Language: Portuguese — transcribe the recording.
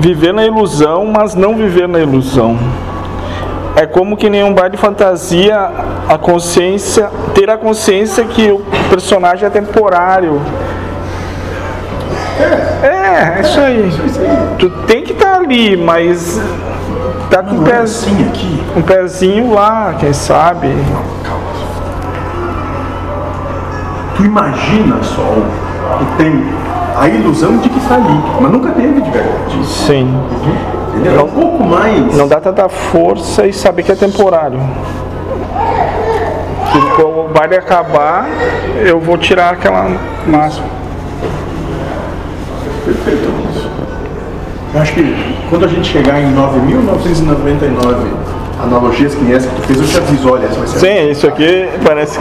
viver na ilusão, mas não viver na ilusão. É como que nenhum baile de fantasia, a consciência, ter a consciência que o personagem é temporário. É, é isso aí. Tu tem que estar ali, mas tá com um pezinho, aqui. um pezinho lá, quem sabe. Tu imagina só o tempo, a ilusão de que está ali, mas nunca teve de verdade. Sim. Entendeu? É um pouco mais. Não dá tanta força e saber que é temporário. Que quando o baile acabar, eu vou tirar aquela máscara. Perfeito isso. Eu acho que quando a gente chegar em 9.999 analogias que essa que tu fez, eu te aviso, olha, essa vai ser Sim, isso aqui parece